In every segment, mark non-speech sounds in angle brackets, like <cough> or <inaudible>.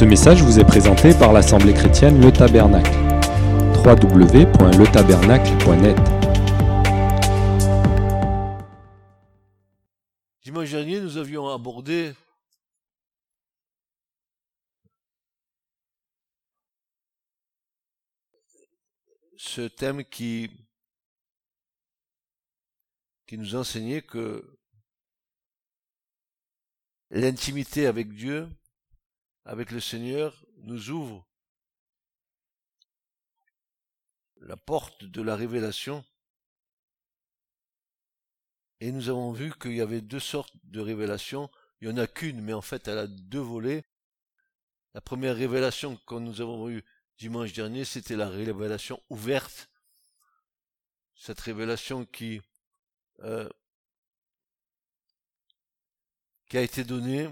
Ce message vous est présenté par l'Assemblée chrétienne Le Tabernacle. www.letabernacle.net Dimanche dernier, nous avions abordé ce thème qui, qui nous enseignait que l'intimité avec Dieu, avec le Seigneur, nous ouvre la porte de la révélation. Et nous avons vu qu'il y avait deux sortes de révélations. Il n'y en a qu'une, mais en fait, elle a deux volets. La première révélation que nous avons eue dimanche dernier, c'était la révélation ouverte. Cette révélation qui, euh, qui a été donnée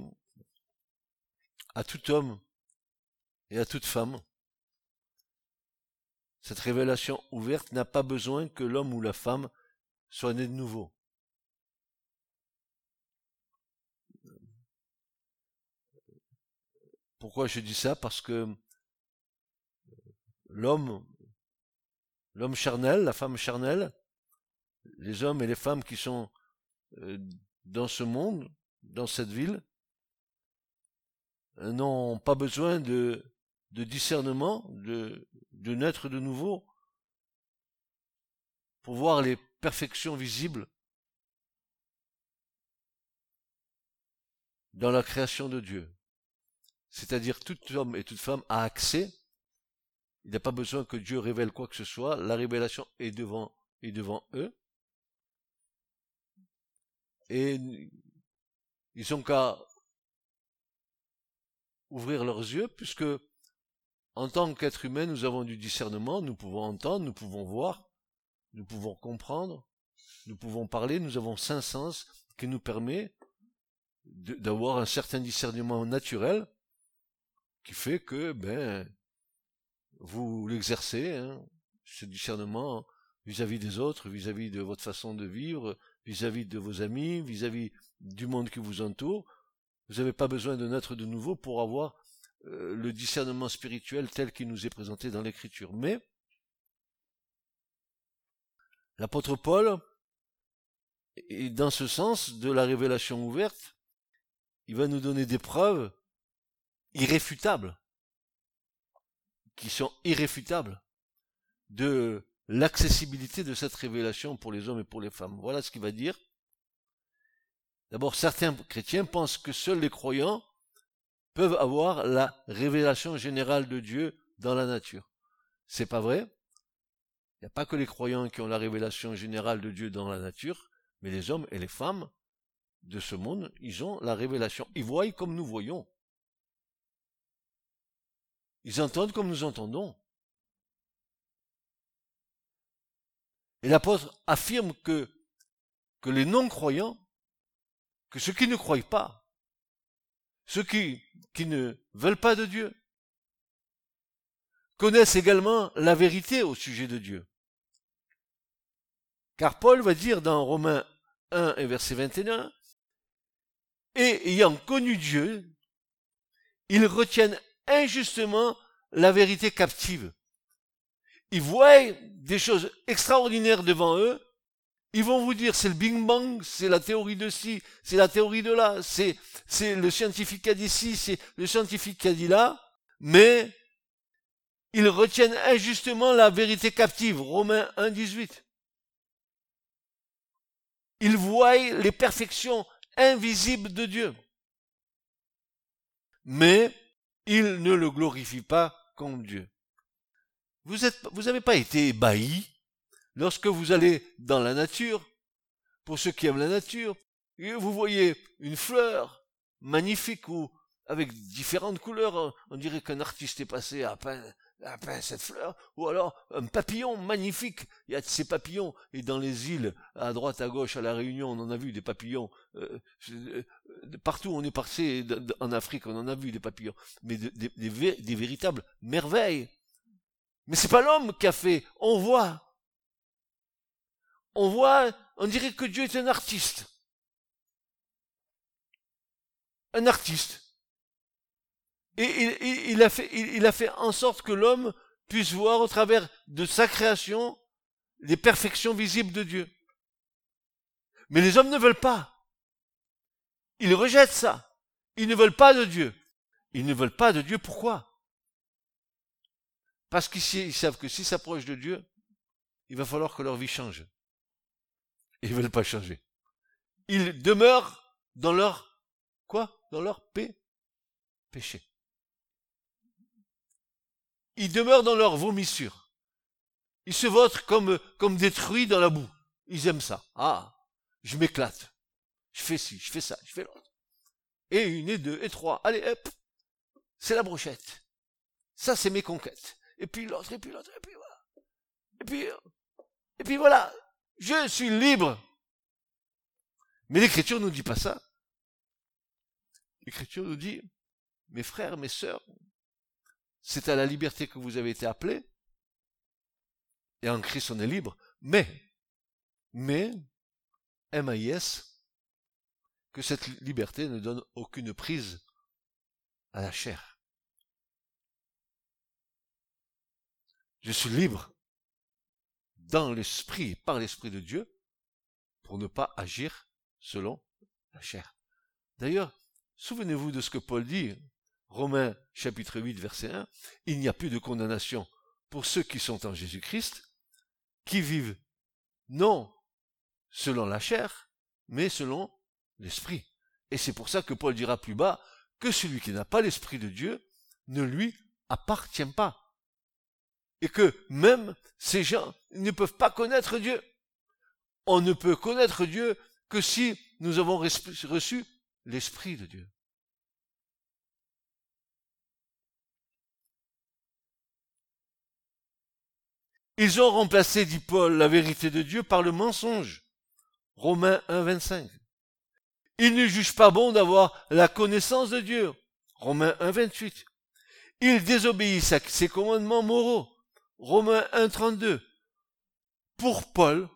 à tout homme et à toute femme. Cette révélation ouverte n'a pas besoin que l'homme ou la femme soit né de nouveau. Pourquoi je dis ça? Parce que l'homme, l'homme charnel, la femme charnelle, les hommes et les femmes qui sont euh, dans ce monde, dans cette ville, n'ont pas besoin de, discernement, de, de naître de nouveau, pour voir les perfections visibles dans la création de Dieu. C'est-à-dire tout homme et toute femme a accès. Il n'a pas besoin que Dieu révèle quoi que ce soit. La révélation est devant, est devant eux. Et ils ont qu'à ouvrir leurs yeux, puisque en tant qu'être humain, nous avons du discernement, nous pouvons entendre, nous pouvons voir, nous pouvons comprendre, nous pouvons parler, nous avons cinq sens qui nous permet d'avoir un certain discernement naturel qui fait que ben vous l'exercez, hein, ce discernement vis-à-vis des autres, vis-à-vis de votre façon de vivre, vis-à-vis -vis de vos amis, vis-à-vis -vis du monde qui vous entoure, vous n'avez pas besoin de naître de nouveau pour avoir euh, le discernement spirituel tel qu'il nous est présenté dans l'écriture. Mais l'apôtre Paul est dans ce sens de la révélation ouverte, il va nous donner des preuves irréfutables, qui sont irréfutables, de l'accessibilité de cette révélation pour les hommes et pour les femmes. Voilà ce qu'il va dire. D'abord, certains chrétiens pensent que seuls les croyants peuvent avoir la révélation générale de Dieu dans la nature. C'est pas vrai. Il n'y a pas que les croyants qui ont la révélation générale de Dieu dans la nature, mais les hommes et les femmes de ce monde, ils ont la révélation. Ils voient comme nous voyons. Ils entendent comme nous entendons. Et l'apôtre affirme que, que les non-croyants que ceux qui ne croient pas, ceux qui, qui ne veulent pas de Dieu, connaissent également la vérité au sujet de Dieu. Car Paul va dire dans Romains 1 et verset 21, et ayant connu Dieu, ils retiennent injustement la vérité captive. Ils voient des choses extraordinaires devant eux, ils vont vous dire c'est le Big Bang, c'est la théorie de ci, c'est la théorie de là, c'est, c'est le scientifique qui a dit ci, c'est le scientifique qui a dit là, mais ils retiennent injustement la vérité captive. Romains 1, 18. Ils voient les perfections invisibles de Dieu. Mais ils ne le glorifient pas comme Dieu. Vous êtes, vous n'avez pas été ébahis Lorsque vous allez dans la nature, pour ceux qui aiment la nature, vous voyez une fleur magnifique ou avec différentes couleurs, on dirait qu'un artiste est passé à peine cette fleur, ou alors un papillon magnifique. Il y a ces papillons, et dans les îles, à droite, à gauche, à la Réunion, on en a vu des papillons. Euh, euh, partout où on est passé, en Afrique, on en a vu des papillons, mais des, des véritables merveilles. Mais c'est pas l'homme qui a fait. On voit on voit, on dirait que Dieu est un artiste. Un artiste Et il, a fait, il a fait en sorte que l'homme puisse voir au travers de sa création les perfections visibles de Dieu. Mais les hommes ne veulent pas. Ils rejettent ça. Ils ne veulent pas de Dieu. Ils ne veulent pas de Dieu. Pourquoi? Parce qu'ils savent que s'ils s'approchent de Dieu, il va falloir que leur vie change. Ils veulent pas changer. Ils demeurent dans leur quoi? Dans leur paix, péché. Ils demeurent dans leur vomissure. Ils se votent comme, comme détruits dans la boue. Ils aiment ça. Ah, je m'éclate. Je fais ci, je fais ça, je fais l'autre. Et une, et deux, et trois. Allez, hop. C'est la brochette. Ça, c'est mes conquêtes. Et puis l'autre, et puis l'autre, et puis voilà. Et puis, et puis voilà. Je suis libre. Mais l'écriture nous dit pas ça. L'écriture nous dit, mes frères, mes sœurs, c'est à la liberté que vous avez été appelés. Et en Christ, on est libre. Mais, mais, MAIS, que cette liberté ne donne aucune prise à la chair. Je suis libre dans l'esprit, par l'esprit de Dieu, pour ne pas agir selon la chair. D'ailleurs, souvenez-vous de ce que Paul dit, Romains chapitre 8, verset 1, il n'y a plus de condamnation pour ceux qui sont en Jésus-Christ, qui vivent non selon la chair, mais selon l'esprit. Et c'est pour ça que Paul dira plus bas que celui qui n'a pas l'esprit de Dieu ne lui appartient pas. Et que même ces gens ne peuvent pas connaître Dieu. On ne peut connaître Dieu que si nous avons reçu l'esprit de Dieu. Ils ont remplacé, dit Paul, la vérité de Dieu par le mensonge. Romains 1, 25. Ils ne jugent pas bon d'avoir la connaissance de Dieu. Romains 1, 28. Ils désobéissent à ses commandements moraux. Romains 1, 32. Pour Paul,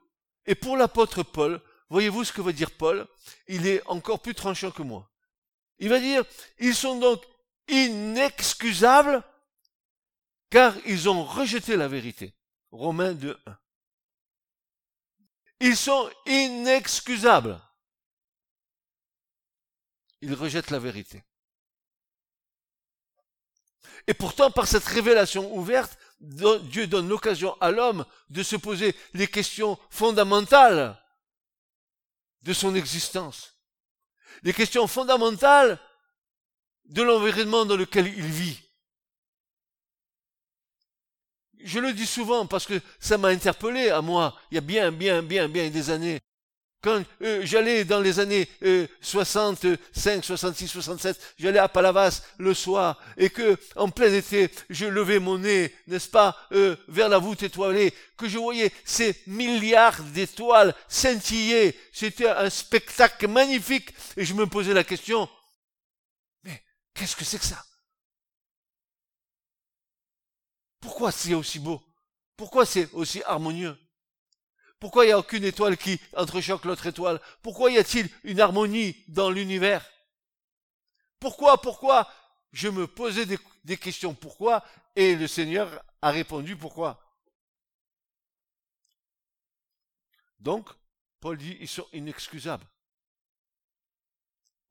et pour l'apôtre Paul, voyez-vous ce que veut dire Paul? Il est encore plus tranchant que moi. Il va dire, ils sont donc inexcusables car ils ont rejeté la vérité. Romains 2, 1. Ils sont inexcusables. Ils rejettent la vérité. Et pourtant, par cette révélation ouverte, Dieu donne l'occasion à l'homme de se poser les questions fondamentales de son existence. Les questions fondamentales de l'environnement dans lequel il vit je le dis souvent parce que ça m'a interpellé à moi, il y a bien, bien, bien, bien des années. Quand euh, j'allais dans les années 65, 66, 67, j'allais à Palavas le soir et que en plein été, je levais mon nez, n'est-ce pas, euh, vers la voûte étoilée, que je voyais ces milliards d'étoiles scintiller. C'était un spectacle magnifique. Et je me posais la question, mais qu'est-ce que c'est que ça? Pourquoi c'est aussi beau? Pourquoi c'est aussi harmonieux? Pourquoi il n'y a aucune étoile qui entrechoque l'autre étoile? Pourquoi y a-t-il une harmonie dans l'univers? Pourquoi Pourquoi? Je me posais des, questions. Pourquoi? Et le Seigneur a répondu pourquoi. Donc, Paul dit, ils sont inexcusables.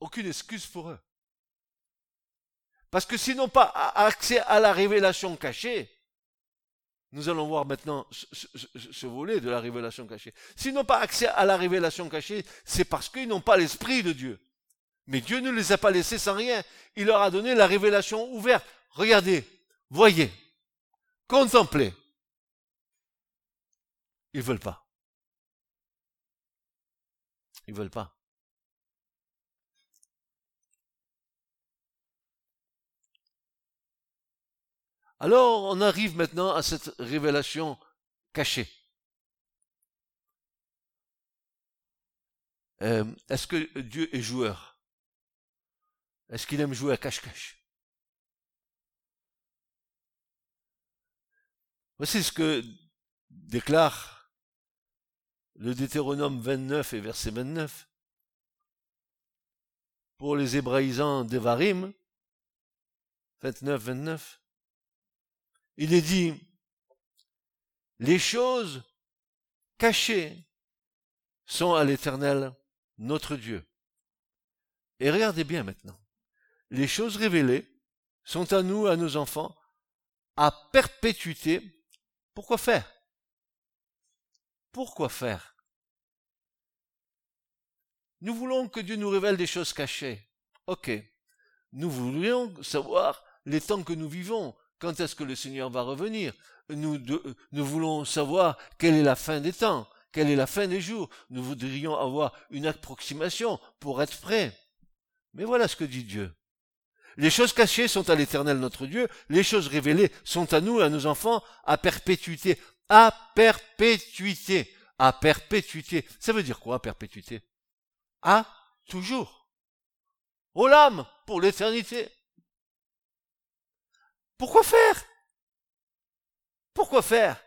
Aucune excuse pour eux. Parce que s'ils n'ont pas accès à la révélation cachée, nous allons voir maintenant ce, volet de la révélation cachée. S'ils n'ont pas accès à la révélation cachée, c'est parce qu'ils n'ont pas l'Esprit de Dieu. Mais Dieu ne les a pas laissés sans rien. Il leur a donné la révélation ouverte. Regardez, voyez, contemplez. Ils veulent pas. Ils veulent pas. Alors on arrive maintenant à cette révélation cachée. Euh, est-ce que Dieu est joueur? Est-ce qu'il aime jouer à cache-cache? Voici ce que déclare le Deutéronome 29 et verset 29. Pour les hébraïsants d'Evarim, 29, 29. Il est dit, les choses cachées sont à l'éternel notre Dieu. Et regardez bien maintenant. Les choses révélées sont à nous, à nos enfants, à perpétuité. Pourquoi faire? Pourquoi faire? Nous voulons que Dieu nous révèle des choses cachées. Ok. Nous voulions savoir les temps que nous vivons. Quand est-ce que le Seigneur va revenir? Nous, voulons savoir quelle est la fin des temps, quelle est la fin des jours. Nous voudrions avoir une approximation pour être prêts. Mais voilà ce que dit Dieu. Les choses cachées sont à l'éternel notre Dieu, les choses révélées sont à nous, à nos enfants, à perpétuité. À perpétuité. À perpétuité. Ça veut dire quoi, à perpétuité? À toujours. Au l'âme, pour l'éternité. Pourquoi faire? Pourquoi faire?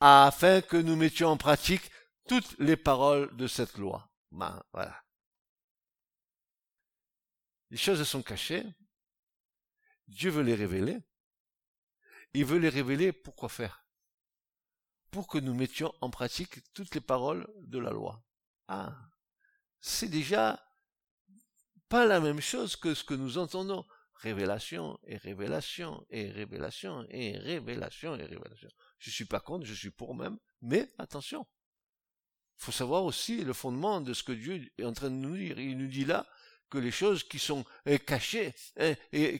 Afin que nous mettions en pratique toutes les paroles de cette loi. Ben, voilà. Les choses sont cachées. Dieu veut les révéler. Il veut les révéler pourquoi faire? Pour que nous mettions en pratique toutes les paroles de la loi. Ah, c'est déjà pas la même chose que ce que nous entendons. Révélation et révélation et révélation et révélation et révélation. Je suis pas contre, je suis pour même, mais attention. Il faut savoir aussi le fondement de ce que Dieu est en train de nous dire. Il nous dit là, que les choses qui sont euh, cachées, hein, euh,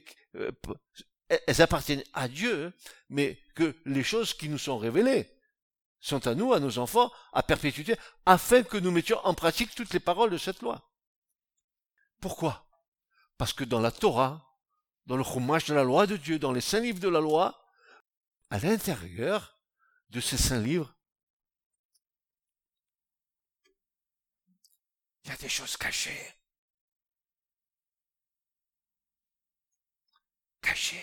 elles appartiennent à Dieu, mais que les choses qui nous sont révélées sont à nous, à nos enfants, à perpétuité, afin que nous mettions en pratique toutes les paroles de cette loi. Pourquoi? Parce que dans la Torah, dans le chômage de la loi de Dieu, dans les saints livres de la loi, à l'intérieur de ces saints livres, il y a des choses cachées. caché.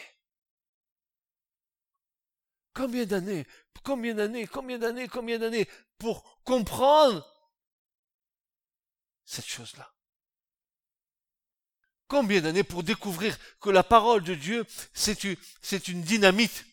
Combien d'années, combien d'années, combien d'années, combien d'années pour comprendre cette chose-là? Combien d'années pour découvrir que la parole de Dieu, c'est une, dynamite?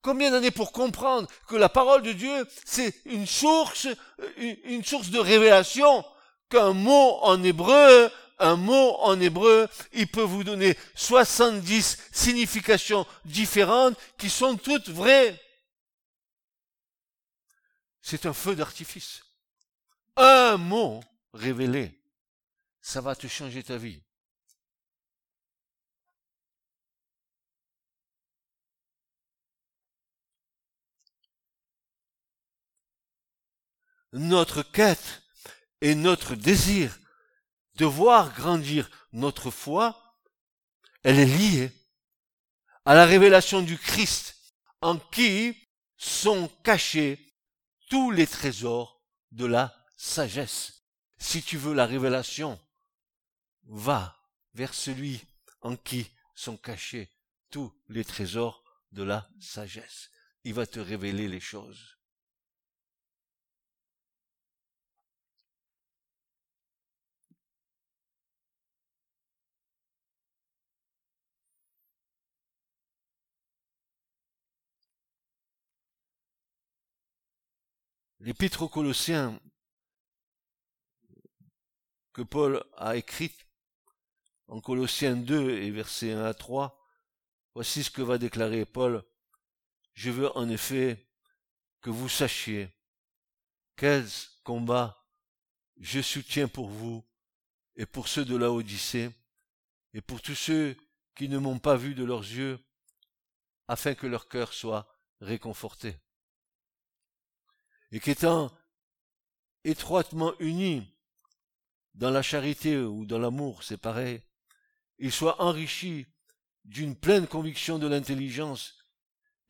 Combien d'années pour comprendre que la parole de Dieu, c'est une source, une, une source de révélation, qu'un mot en hébreu un mot en hébreu, il peut vous donner 70 significations différentes qui sont toutes vraies. C'est un feu d'artifice. Un mot révélé, ça va te changer ta vie. Notre quête et notre désir de voir grandir notre foi, elle est liée à la révélation du Christ en qui sont cachés tous les trésors de la sagesse. Si tu veux la révélation, va vers celui en qui sont cachés tous les trésors de la sagesse. Il va te révéler les choses. L'épître aux Colossiens que Paul a écrite en Colossiens 2 et versets 1 à 3, voici ce que va déclarer Paul. Je veux en effet que vous sachiez quels combats je soutiens pour vous et pour ceux de la Odyssée et pour tous ceux qui ne m'ont pas vu de leurs yeux, afin que leur cœur soit réconforté et qu'étant étroitement unis dans la charité ou dans l'amour, c'est pareil, ils soient enrichis d'une pleine conviction de l'intelligence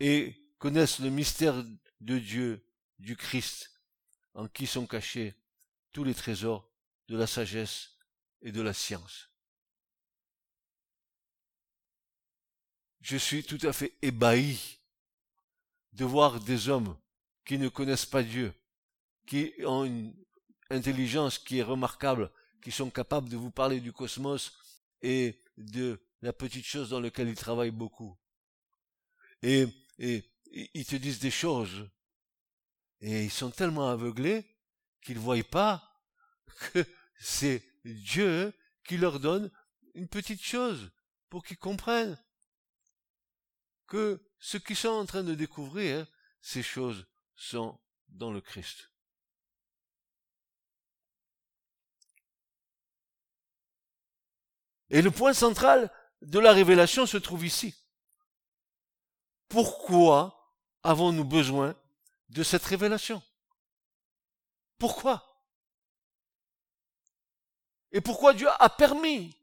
et connaissent le mystère de Dieu, du Christ, en qui sont cachés tous les trésors de la sagesse et de la science. Je suis tout à fait ébahi de voir des hommes qui ne connaissent pas Dieu, qui ont une intelligence qui est remarquable, qui sont capables de vous parler du cosmos et de la petite chose dans laquelle ils travaillent beaucoup. Et, et, ils te disent des choses. Et ils sont tellement aveuglés qu'ils ne voient pas que <laughs> c'est Dieu qui leur donne une petite chose pour qu'ils comprennent que ce qu'ils sont en train de découvrir, ces choses sont dans le Christ. Et le point central de la révélation se trouve ici. Pourquoi avons-nous besoin de cette révélation? Pourquoi? Et pourquoi Dieu a permis?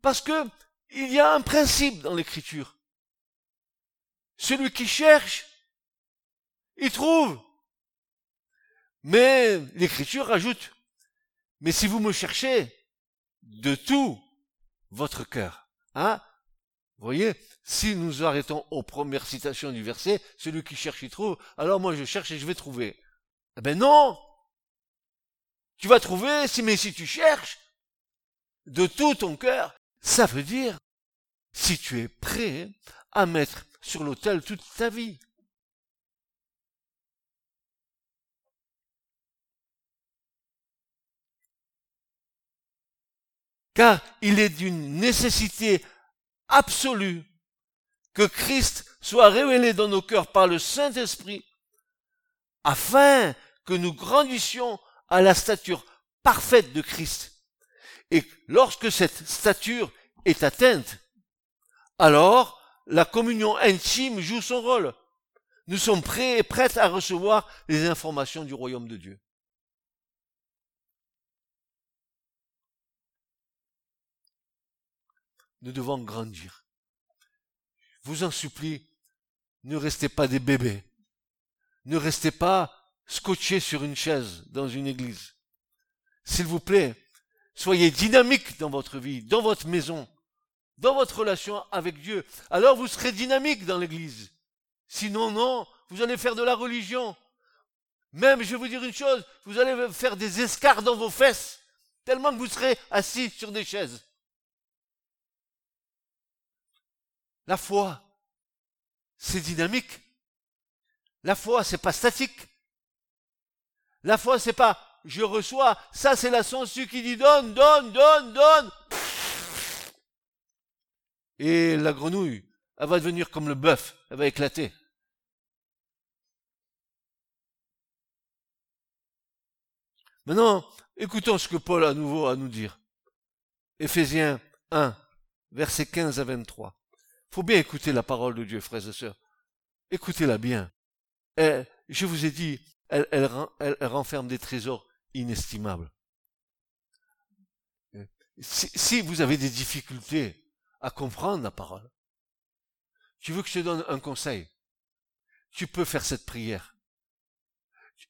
Parce que il y a un principe dans l'écriture. Celui qui cherche, il trouve. Mais l'écriture ajoute, mais si vous me cherchez de tout votre cœur, hein, vous voyez, si nous arrêtons aux premières citations du verset, celui qui cherche, il trouve, alors moi je cherche et je vais trouver. Eh ben non! Tu vas trouver, si, mais si tu cherches, de tout ton cœur, ça veut dire, si tu es prêt à mettre sur l'autel toute ta vie. car il est d'une nécessité absolue que Christ soit révélé dans nos cœurs par le Saint-Esprit, afin que nous grandissions à la stature parfaite de Christ. Et lorsque cette stature est atteinte, alors la communion intime joue son rôle. Nous sommes prêts et prêtes à recevoir les informations du royaume de Dieu. nous devons grandir. vous en supplie, ne restez pas des bébés. Ne restez pas scotchés sur une chaise dans une église. S'il vous plaît, soyez dynamique dans votre vie, dans votre maison, dans votre relation avec Dieu. Alors vous serez dynamique dans l'église. Sinon, non, vous allez faire de la religion. Même, je vais vous dire une chose, vous allez faire des escarres dans vos fesses, tellement que vous serez assis sur des chaises. La foi, c'est dynamique. La foi, c'est pas statique. La foi, c'est pas je reçois, ça c'est la censure qui dit donne, donne, donne, donne. Et la grenouille, elle va devenir comme le bœuf, elle va éclater. Maintenant, écoutons ce que Paul a à nouveau à nous dire. Éphésiens 1, versets 15 à 23 faut bien écouter la parole de Dieu, frères et sœurs. Écoutez-la bien. je vous ai dit, elle, elle, renferme des trésors inestimables. Si, vous avez des difficultés à comprendre la parole, tu veux que je te donne un conseil? Tu peux faire cette prière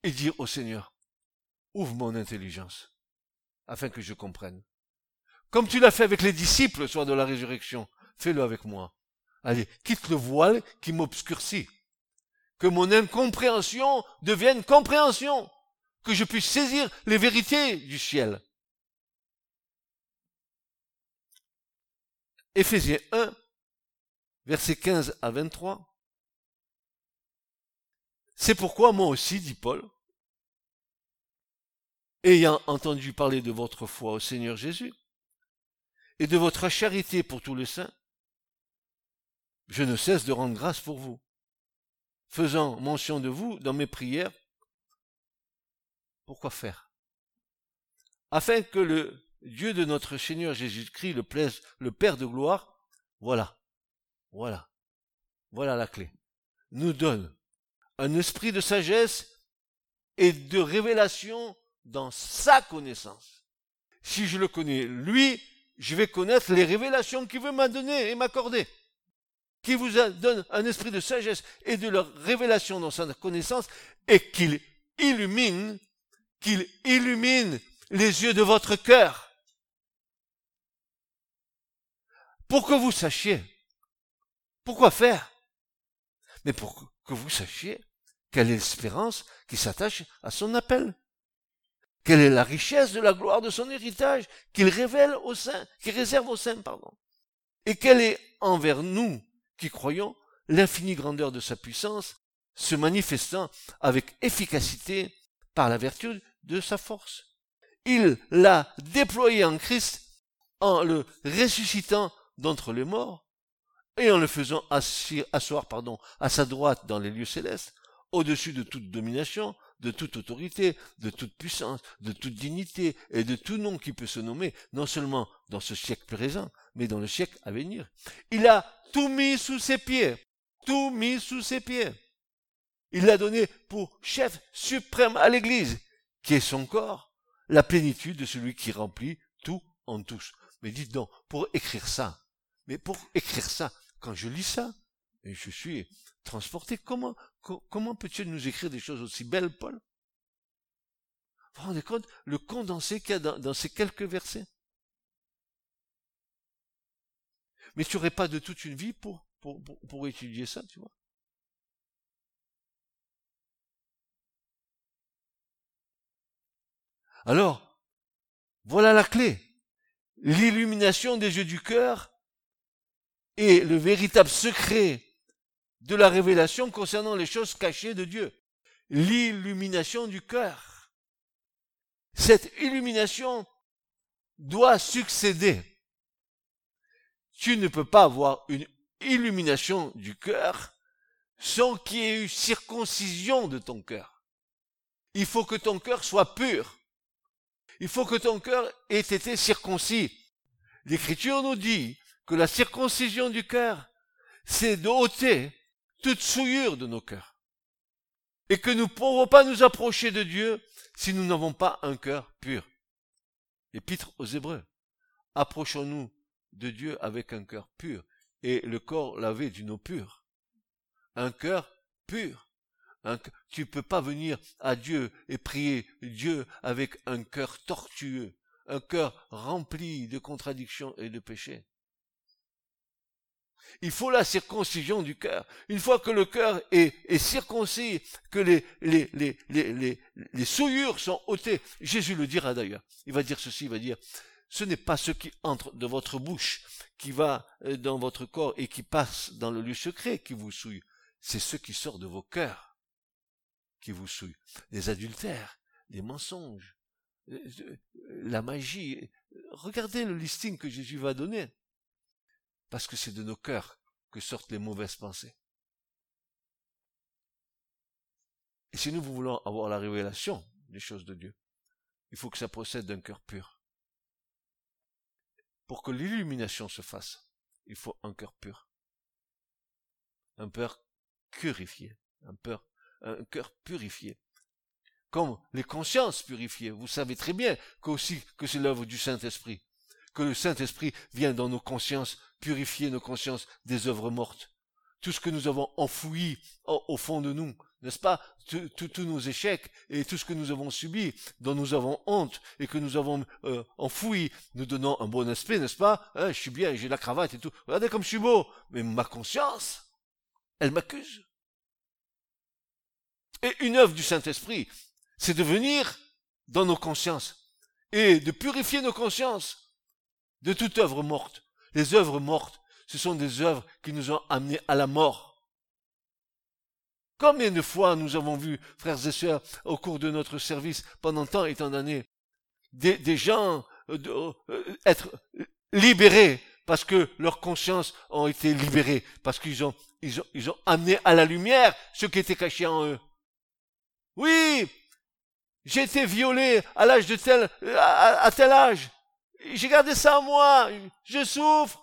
et dire au Seigneur, ouvre mon intelligence afin que je comprenne. Comme tu l'as fait avec les disciples le soir de la résurrection, fais-le avec moi. Allez, quitte le voile qui m'obscurcit. Que mon incompréhension devienne compréhension. Que je puisse saisir les vérités du ciel. Éphésiens 1, versets 15 à 23. C'est pourquoi moi aussi, dit Paul, ayant entendu parler de votre foi au Seigneur Jésus et de votre charité pour tous les saints, je ne cesse de rendre grâce pour vous, faisant mention de vous dans mes prières. Pourquoi faire? Afin que le Dieu de notre Seigneur Jésus-Christ, le, le Père de gloire, voilà, voilà, voilà la clé, nous donne un esprit de sagesse et de révélation dans sa connaissance. Si je le connais, lui, je vais connaître les révélations qu'il veut m'adonner et m'accorder qui vous donne un esprit de sagesse et de révélation dans sa connaissance, et qu'il illumine, qu'il illumine les yeux de votre cœur. Pour que vous sachiez. Pourquoi faire? Mais pour que vous sachiez quelle est l'espérance qui s'attache à son appel. Quelle est la richesse de la gloire de son héritage qu'il révèle au sein, qu'il réserve au sein, pardon. Et quelle est envers nous qui croyons l'infinie grandeur de sa puissance, se manifestant avec efficacité par la vertu de sa force. Il l'a déployé en Christ en le ressuscitant d'entre les morts et en le faisant asseoir à sa droite dans les lieux célestes, au-dessus de toute domination, de toute autorité, de toute puissance, de toute dignité et de tout nom qui peut se nommer, non seulement dans ce siècle présent, mais dans le siècle à venir. Il a tout mis sous ses pieds, tout mis sous ses pieds. Il l'a donné pour chef suprême à l'Église, qui est son corps, la plénitude de celui qui remplit tout en tous. Mais dites donc, pour écrire ça, mais pour écrire ça, quand je lis ça, et je suis transporté, comment, comment peut-il nous écrire des choses aussi belles, Paul? Vous vous rendez compte le condensé qu'il y a dans, ces quelques versets? Mais tu n'aurais pas de toute une vie pour, pour, pour étudier ça, tu vois? Alors, voilà la clé. L'illumination des yeux du cœur est le véritable secret de la révélation concernant les choses cachées de Dieu. L'illumination du cœur. Cette illumination doit succéder. Tu ne peux pas avoir une illumination du cœur sans qu'il y ait eu circoncision de ton cœur. Il faut que ton cœur soit pur. Il faut que ton cœur ait été circoncis. L'Écriture nous dit que la circoncision du cœur, c'est d'ôter toute souillure de nos cœurs. Et que nous ne pourrons pas nous approcher de Dieu si nous n'avons pas un cœur pur. Épître aux Hébreux. Approchons-nous de Dieu avec un cœur pur et le corps lavé d'une eau pure. Un cœur pur. Tu peux pas venir à Dieu et prier Dieu avec un cœur tortueux, un cœur rempli de contradictions et de péchés. Il faut la circoncision du cœur. Une fois que le cœur est, est circoncis, que les, les, les, les, les souillures sont ôtées, Jésus le dira d'ailleurs. Il va dire ceci, il va dire, ce n'est pas ce qui entre de votre bouche, qui va euh, dans votre corps et qui passe dans le lieu secret qui vous souille. C'est ce qui sort de vos cœurs qui vous souille. Les adultères, les mensonges, euh, euh, la magie. Regardez le listing que Jésus va donner parce que c'est de nos cœurs que sortent les mauvaises pensées. Et si nous voulons avoir la révélation des choses de Dieu, il faut que ça procède d'un cœur pur. Pour que l'illumination se fasse, il faut un cœur pur. Un cœur purifié. Un, cœur, purifié. Comme les consciences purifiées. Vous savez très bien qu'aussi que c'est l'œuvre du Saint-Esprit. Que le Saint-Esprit vient dans nos consciences purifier nos consciences des œuvres mortes. Tout ce que nous avons enfoui au fond de nous, n'est-ce pas? Tous nos échecs et tout ce que nous avons subi, dont nous avons honte et que nous avons euh, enfoui, nous donnant un bon aspect, n'est-ce pas? Hein, Je suis bien, j'ai la cravate et tout. Regardez comme je suis beau. Mais ma conscience, elle m'accuse. Et une œuvre du Saint-Esprit, c'est de venir dans nos consciences et de purifier nos consciences de toute œuvre morte les œuvres mortes, ce sont des œuvres qui nous ont amenés à la mort. Combien de fois nous avons vu, frères et sœurs, au cours de notre service, pendant tant et tant d'années, des, gens euh, euh, être libérés parce que leurs consciences ont été libérées, parce qu'ils ont, ils ont, ils ont amené à la lumière ce qui était caché en eux. Oui, j'ai été violé à l'âge de tel, à tel âge. J'ai gardé ça en moi. Je souffre.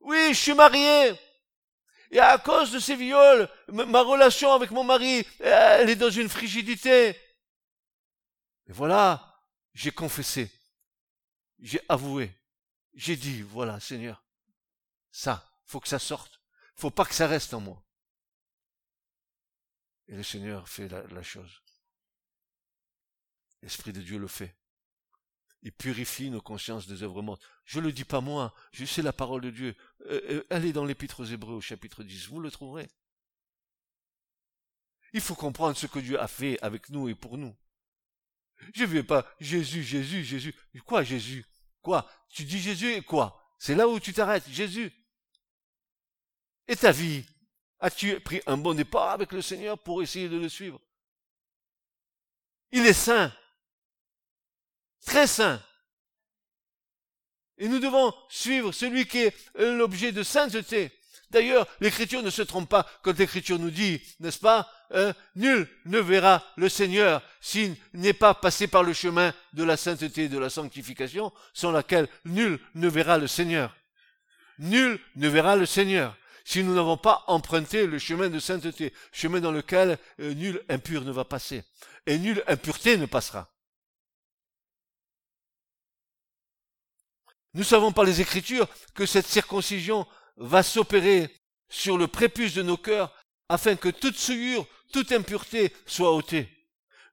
Oui, je suis marié. Et à cause de ces viols, ma relation avec mon mari, elle est dans une frigidité. Et voilà, j'ai confessé. J'ai avoué. J'ai dit, voilà, Seigneur, ça, faut que ça sorte. Faut pas que ça reste en moi. Et le Seigneur fait la, la chose. L'Esprit de Dieu le fait il purifie nos consciences des œuvres mortes. Je le dis pas moi, je sais la parole de Dieu. Euh, euh, allez dans l'épître aux Hébreux au chapitre 10, vous le trouverez. Il faut comprendre ce que Dieu a fait avec nous et pour nous. Je vais pas, Jésus, Jésus, Jésus. Quoi, Jésus? Quoi? Tu dis Jésus et quoi? C'est là où tu t'arrêtes, Jésus. Et ta vie? As-tu pris un bon départ avec le Seigneur pour essayer de le suivre? Il est saint. Très saint. Et nous devons suivre celui qui est l'objet de sainteté. D'ailleurs, l'écriture ne se trompe pas quand l'écriture nous dit, n'est-ce pas, hein, nul ne verra le Seigneur s'il n'est pas passé par le chemin de la sainteté et de la sanctification, sans laquelle nul ne verra le Seigneur. Nul ne verra le Seigneur si nous n'avons pas emprunté le chemin de sainteté, chemin dans lequel euh, nul impur ne va passer, et nulle impureté ne passera. Nous savons par les Écritures que cette circoncision va s'opérer sur le prépuce de nos cœurs afin que toute souillure, toute impureté soit ôtée.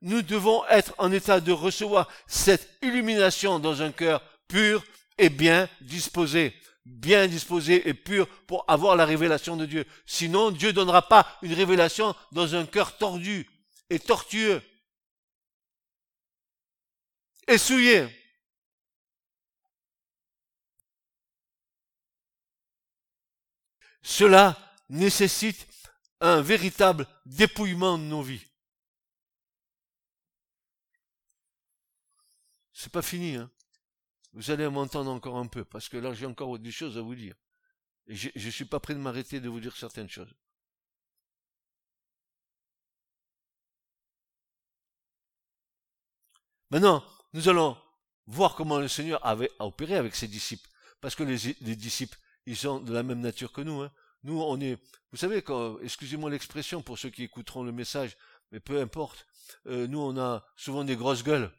Nous devons être en état de recevoir cette illumination dans un cœur pur et bien disposé, bien disposé et pur pour avoir la révélation de Dieu. Sinon, Dieu ne donnera pas une révélation dans un cœur tordu et tortueux et souillé. Cela nécessite un véritable dépouillement de nos vies. C'est pas fini, hein. Vous allez m'entendre encore un peu, parce que là j'ai encore des choses à vous dire. Et je ne suis pas prêt de m'arrêter de vous dire certaines choses. Maintenant, nous allons voir comment le Seigneur avait opéré avec ses disciples. Parce que les, les disciples, ils sont de la même nature que nous. Hein. Nous, on est, vous savez, excusez-moi l'expression pour ceux qui écouteront le message, mais peu importe. Euh, nous, on a souvent des grosses gueules.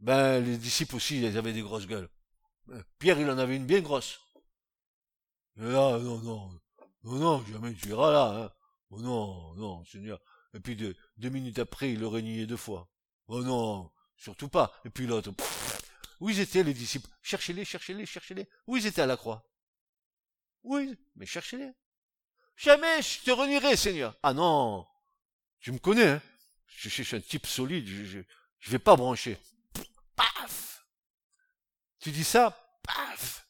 Ben, les disciples aussi, ils avaient des grosses gueules. Euh, Pierre, il en avait une bien grosse. Et là, non, non, non, non, jamais tu iras là, hein. Oh non, non, Seigneur. Et puis deux, minutes après, il le nié deux fois. Oh non, surtout pas. Et puis l'autre, où ils étaient les disciples? Cherchez-les, cherchez-les, cherchez-les. Où ils étaient à la croix? Oui, mais cherchez-les. Jamais je te renierai, Seigneur. Ah non, tu me connais, hein. Je cherche un type solide, je, je, je vais pas brancher. Paf Tu dis ça, paf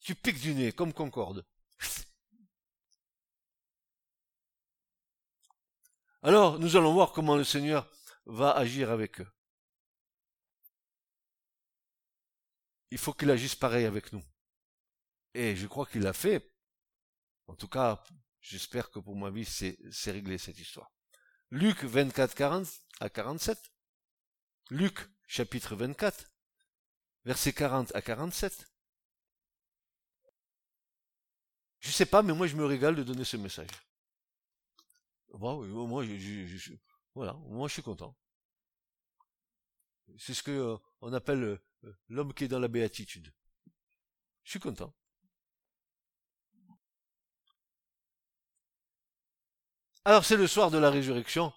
Tu piques du nez, comme Concorde. Alors, nous allons voir comment le Seigneur va agir avec eux. Il faut qu'il agisse pareil avec nous. Et je crois qu'il l'a fait. En tout cas, j'espère que pour ma vie, c'est, réglé cette histoire. Luc 24, 40 à 47. Luc, chapitre 24, versets 40 à 47. Je sais pas, mais moi je me régale de donner ce message. Bon, moi, je, voilà, moi je suis content. C'est ce que euh, on appelle euh, l'homme qui est dans la béatitude. Je suis content. Alors c'est le soir de la résurrection.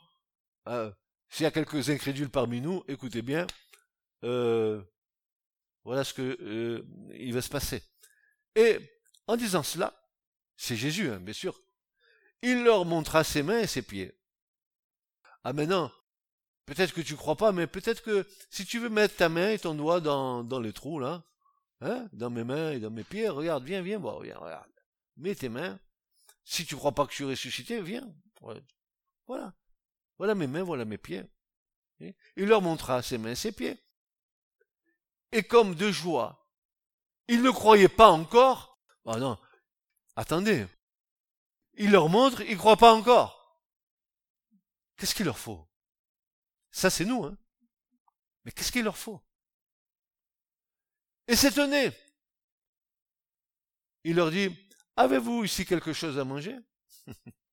Euh, S'il y a quelques incrédules parmi nous, écoutez bien. Euh, voilà ce que euh, il va se passer. Et en disant cela, c'est Jésus, hein, bien sûr. Il leur montra ses mains et ses pieds. Ah maintenant, peut-être que tu crois pas, mais peut-être que si tu veux mettre ta main et ton doigt dans, dans les trous là, hein, dans mes mains et dans mes pieds, regarde, viens, viens, bon, viens, regarde. Mets tes mains. Si tu crois pas que je suis ressuscité, viens. Voilà. Voilà mes mains, voilà mes pieds. Il leur montra ses mains, ses pieds. Et comme de joie, ils ne croyaient pas encore. Ah non, attendez. Il leur montre, ils ne croient pas encore. Qu'est-ce qu'il leur faut? Ça, c'est nous, hein. Mais qu'est-ce qu'il leur faut? Et s'étonner. Il leur dit, avez-vous ici quelque chose à manger <laughs>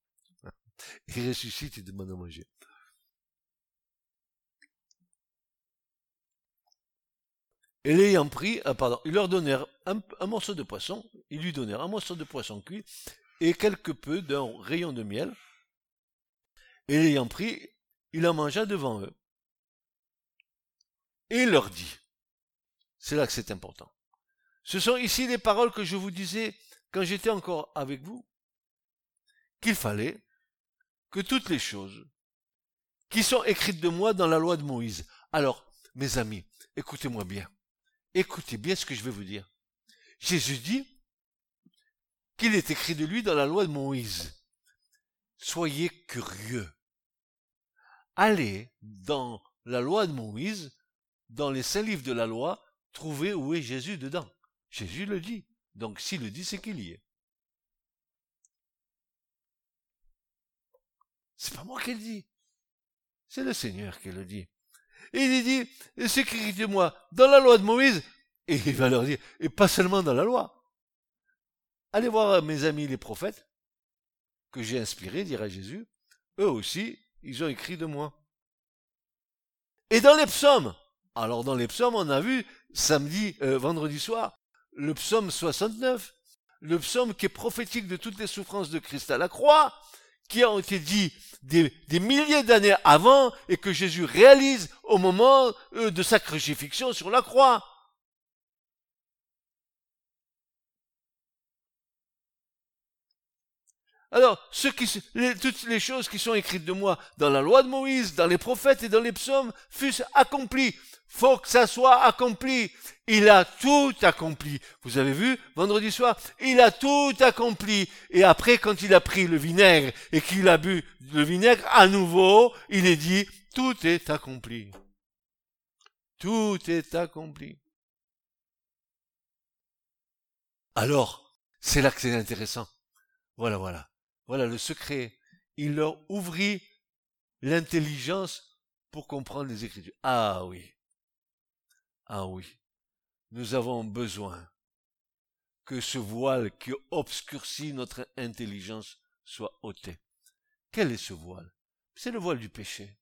il ressuscite et demande à manger. Et l'ayant pris, ah, pardon, ils leur donnèrent un, morceau de poisson, ils lui donnèrent un morceau de poisson cuit et quelque peu d'un rayon de miel. Et l'ayant pris, il en mangea devant eux. Et il leur dit, c'est là que c'est important. Ce sont ici les paroles que je vous disais quand j'étais encore avec vous, qu'il fallait que toutes les choses qui sont écrites de moi dans la loi de Moïse, Alors, mes amis, écoutez-moi bien. Écoutez bien ce que je vais vous dire. Jésus dit qu'il est écrit de lui dans la loi de Moïse. Soyez curieux. Allez dans la loi de Moïse, dans les cinq livres de la loi, trouvez où est Jésus dedans. Jésus le dit. Donc s'il le dit, c'est qu'il y est. C'est pas moi qui le dis. C'est le Seigneur qui le dit. Et il dit, c'est écrit de moi dans la loi de Moïse. Et il va leur dire, et pas seulement dans la loi. Allez voir mes amis les prophètes, que j'ai inspirés, dirait Jésus. Eux aussi, ils ont écrit de moi. Et dans les psaumes, alors dans les psaumes, on a vu samedi, euh, vendredi soir, le psaume 69, le psaume qui est prophétique de toutes les souffrances de Christ à la croix, qui ont été dit des, milliers d'années avant et que Jésus réalise au moment euh, de sa crucifixion sur la croix. Alors, toutes les choses qui sont écrites de moi dans la loi de Moïse, dans les prophètes et dans les psaumes fussent accomplies. Faut que ça soit accompli. Il a tout accompli. Vous avez vu, vendredi soir, il a tout accompli. Et après, quand il a pris le vinaigre et qu'il a bu le vinaigre, à nouveau, il est dit, tout est accompli. Tout est accompli. Alors, c'est là que c'est intéressant. Voilà, voilà. Voilà le secret. Il leur ouvrit l'intelligence pour comprendre les Écritures. Ah oui. Ah oui. Nous avons besoin que ce voile qui obscurcit notre intelligence soit ôté. Quel est ce voile? C'est le voile du péché.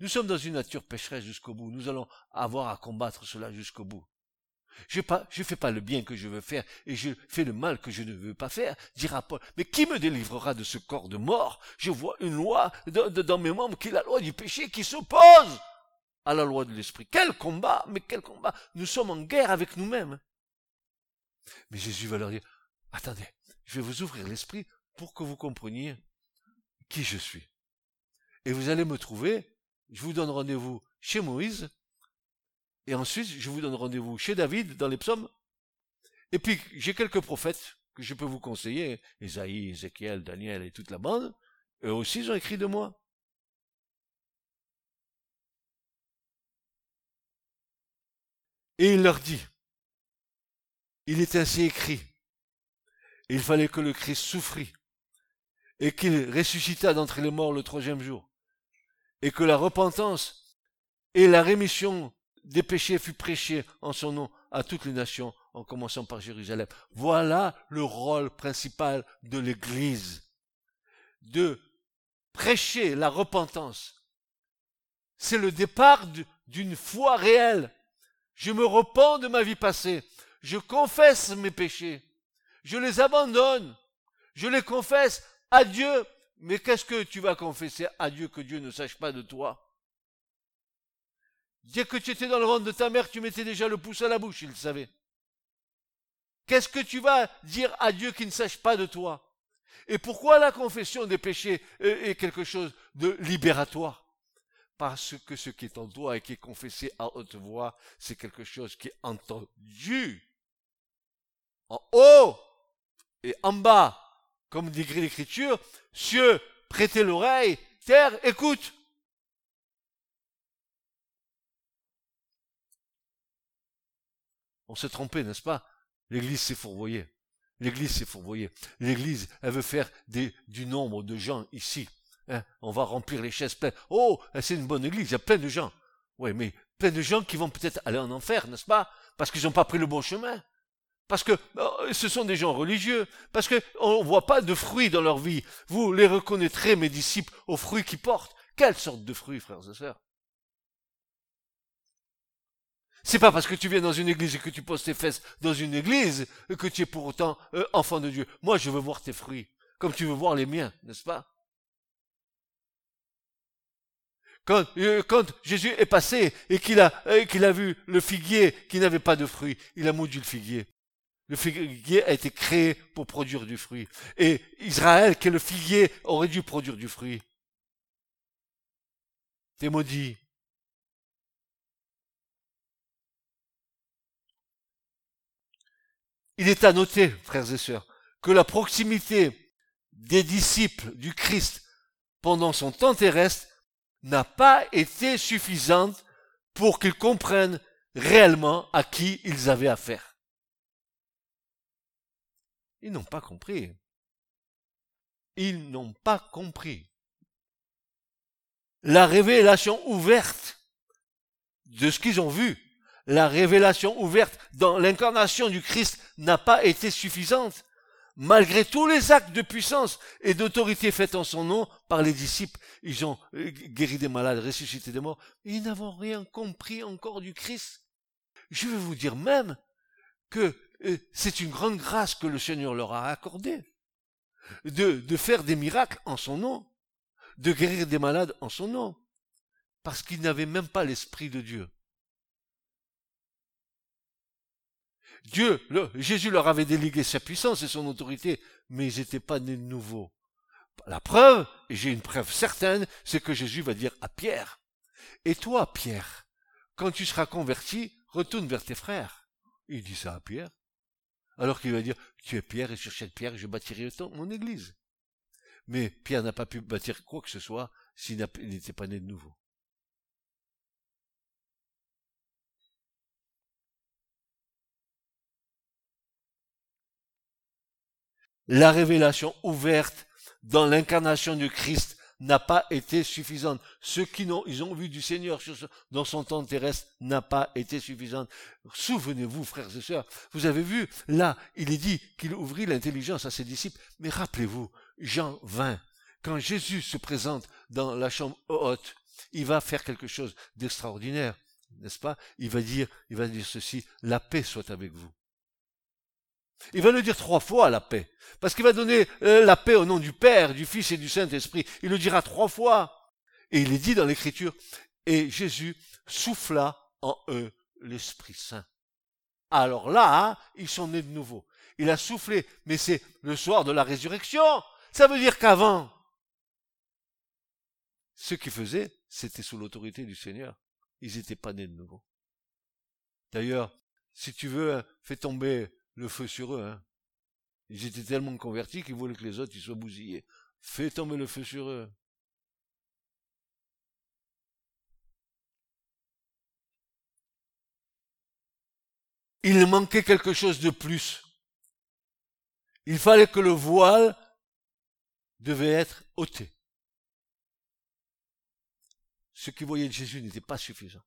Nous sommes dans une nature pécheresse jusqu'au bout. Nous allons avoir à combattre cela jusqu'au bout. Je ne fais pas le bien que je veux faire et je fais le mal que je ne veux pas faire, dira Paul. Mais qui me délivrera de ce corps de mort? Je vois une loi dans mes membres qui est la loi du péché qui s'oppose à la loi de l'esprit. Quel combat Mais quel combat Nous sommes en guerre avec nous-mêmes. Mais Jésus va leur dire, attendez, je vais vous ouvrir l'esprit pour que vous compreniez qui je suis. Et vous allez me trouver, je vous donne rendez-vous chez Moïse, et ensuite, je vous donne rendez-vous chez David dans les psaumes. Et puis, j'ai quelques prophètes que je peux vous conseiller. Esaïe, Ézéchiel, Daniel et toute la bande. Eux aussi, ils ont écrit de moi. Et il leur dit, il est ainsi écrit, il fallait que le Christ souffrit, et qu'il ressuscita d'entre les morts le troisième jour, et que la repentance et la rémission des péchés fut prêché en son nom à toutes les nations, en commençant par Jérusalem. Voilà le rôle principal de l'Église, de prêcher la repentance. C'est le départ d'une foi réelle. Je me repens de ma vie passée. Je confesse mes péchés. Je les abandonne. Je les confesse à Dieu. Mais qu'est-ce que tu vas confesser à Dieu que Dieu ne sache pas de toi? Dès que tu étais dans le ventre de ta mère, tu mettais déjà le pouce à la bouche, il le savait. Qu'est-ce que tu vas dire à Dieu qui ne sache pas de toi? Et pourquoi la confession des péchés est quelque chose de libératoire? Parce que ce qui est en toi et qui est confessé à haute voix, c'est quelque chose qui est entendu en haut et en bas. Comme dit l'Écriture, cieux, prêtez l'oreille, terre, écoute. On s'est trompé, n'est-ce pas? L'Église s'est fourvoyée. L'Église s'est fourvoyée. L'Église, elle veut faire des, du nombre de gens ici. Hein on va remplir les chaises pleines. Oh, c'est une bonne Église, il y a plein de gens. Oui, mais plein de gens qui vont peut-être aller en enfer, n'est-ce pas? Parce qu'ils n'ont pas pris le bon chemin. Parce que oh, ce sont des gens religieux, parce qu'on ne voit pas de fruits dans leur vie. Vous les reconnaîtrez, mes disciples, aux fruits qu'ils portent. Quelle sorte de fruits, frères et sœurs? C'est pas parce que tu viens dans une église et que tu poses tes fesses dans une église que tu es pour autant euh, enfant de Dieu. Moi, je veux voir tes fruits, comme tu veux voir les miens, n'est-ce pas? Quand, euh, Jésus est passé et qu'il a, euh, qu'il a vu le figuier qui n'avait pas de fruits, il a maudit le figuier. Le figuier a été créé pour produire du fruit. Et Israël, qui est le figuier, aurait dû produire du fruit? T'es maudit. Il est à noter, frères et sœurs, que la proximité des disciples du Christ pendant son temps terrestre n'a pas été suffisante pour qu'ils comprennent réellement à qui ils avaient affaire. Ils n'ont pas compris. Ils n'ont pas compris. La révélation ouverte de ce qu'ils ont vu, la révélation ouverte dans l'incarnation du Christ n'a pas été suffisante. Malgré tous les actes de puissance et d'autorité faits en son nom par les disciples, ils ont euh, guéri des malades, ressuscité des morts, ils n'avaient rien compris encore du Christ. Je vais vous dire même que euh, c'est une grande grâce que le Seigneur leur a accordée de, de faire des miracles en son nom, de guérir des malades en son nom, parce qu'ils n'avaient même pas l'Esprit de Dieu. Dieu, Jésus leur avait délégué sa puissance et son autorité, mais ils n'étaient pas nés de nouveau. La preuve, et j'ai une preuve certaine, c'est que Jésus va dire à Pierre, et toi, Pierre, quand tu seras converti, retourne vers tes frères. Il dit ça à Pierre. Alors qu'il va dire, tu es Pierre, et sur cette pierre, je bâtirai mon église. Mais Pierre n'a pas pu bâtir quoi que ce soit s'il n'était pas né de nouveau. La révélation ouverte dans l'incarnation du Christ n'a pas été suffisante. Ceux qui n'ont, ils ont vu du Seigneur dans son temps terrestre n'a pas été suffisante. Souvenez-vous, frères et sœurs, vous avez vu, là, il est dit qu'il ouvrit l'intelligence à ses disciples. Mais rappelez-vous, Jean 20, quand Jésus se présente dans la chambre haute, il va faire quelque chose d'extraordinaire, n'est-ce pas? Il va dire ceci, la paix soit avec vous. Il va le dire trois fois, la paix. Parce qu'il va donner euh, la paix au nom du Père, du Fils et du Saint-Esprit. Il le dira trois fois. Et il est dit dans l'Écriture, et Jésus souffla en eux l'Esprit Saint. Alors là, ils sont nés de nouveau. Il a soufflé, mais c'est le soir de la résurrection. Ça veut dire qu'avant, ce qu'ils faisaient, c'était sous l'autorité du Seigneur. Ils n'étaient pas nés de nouveau. D'ailleurs, si tu veux, fais tomber le feu sur eux. Hein. Ils étaient tellement convertis qu'ils voulaient que les autres ils soient bousillés. Fais tomber le feu sur eux. Il manquait quelque chose de plus. Il fallait que le voile devait être ôté. Ce qu'ils voyaient de Jésus n'était pas suffisant.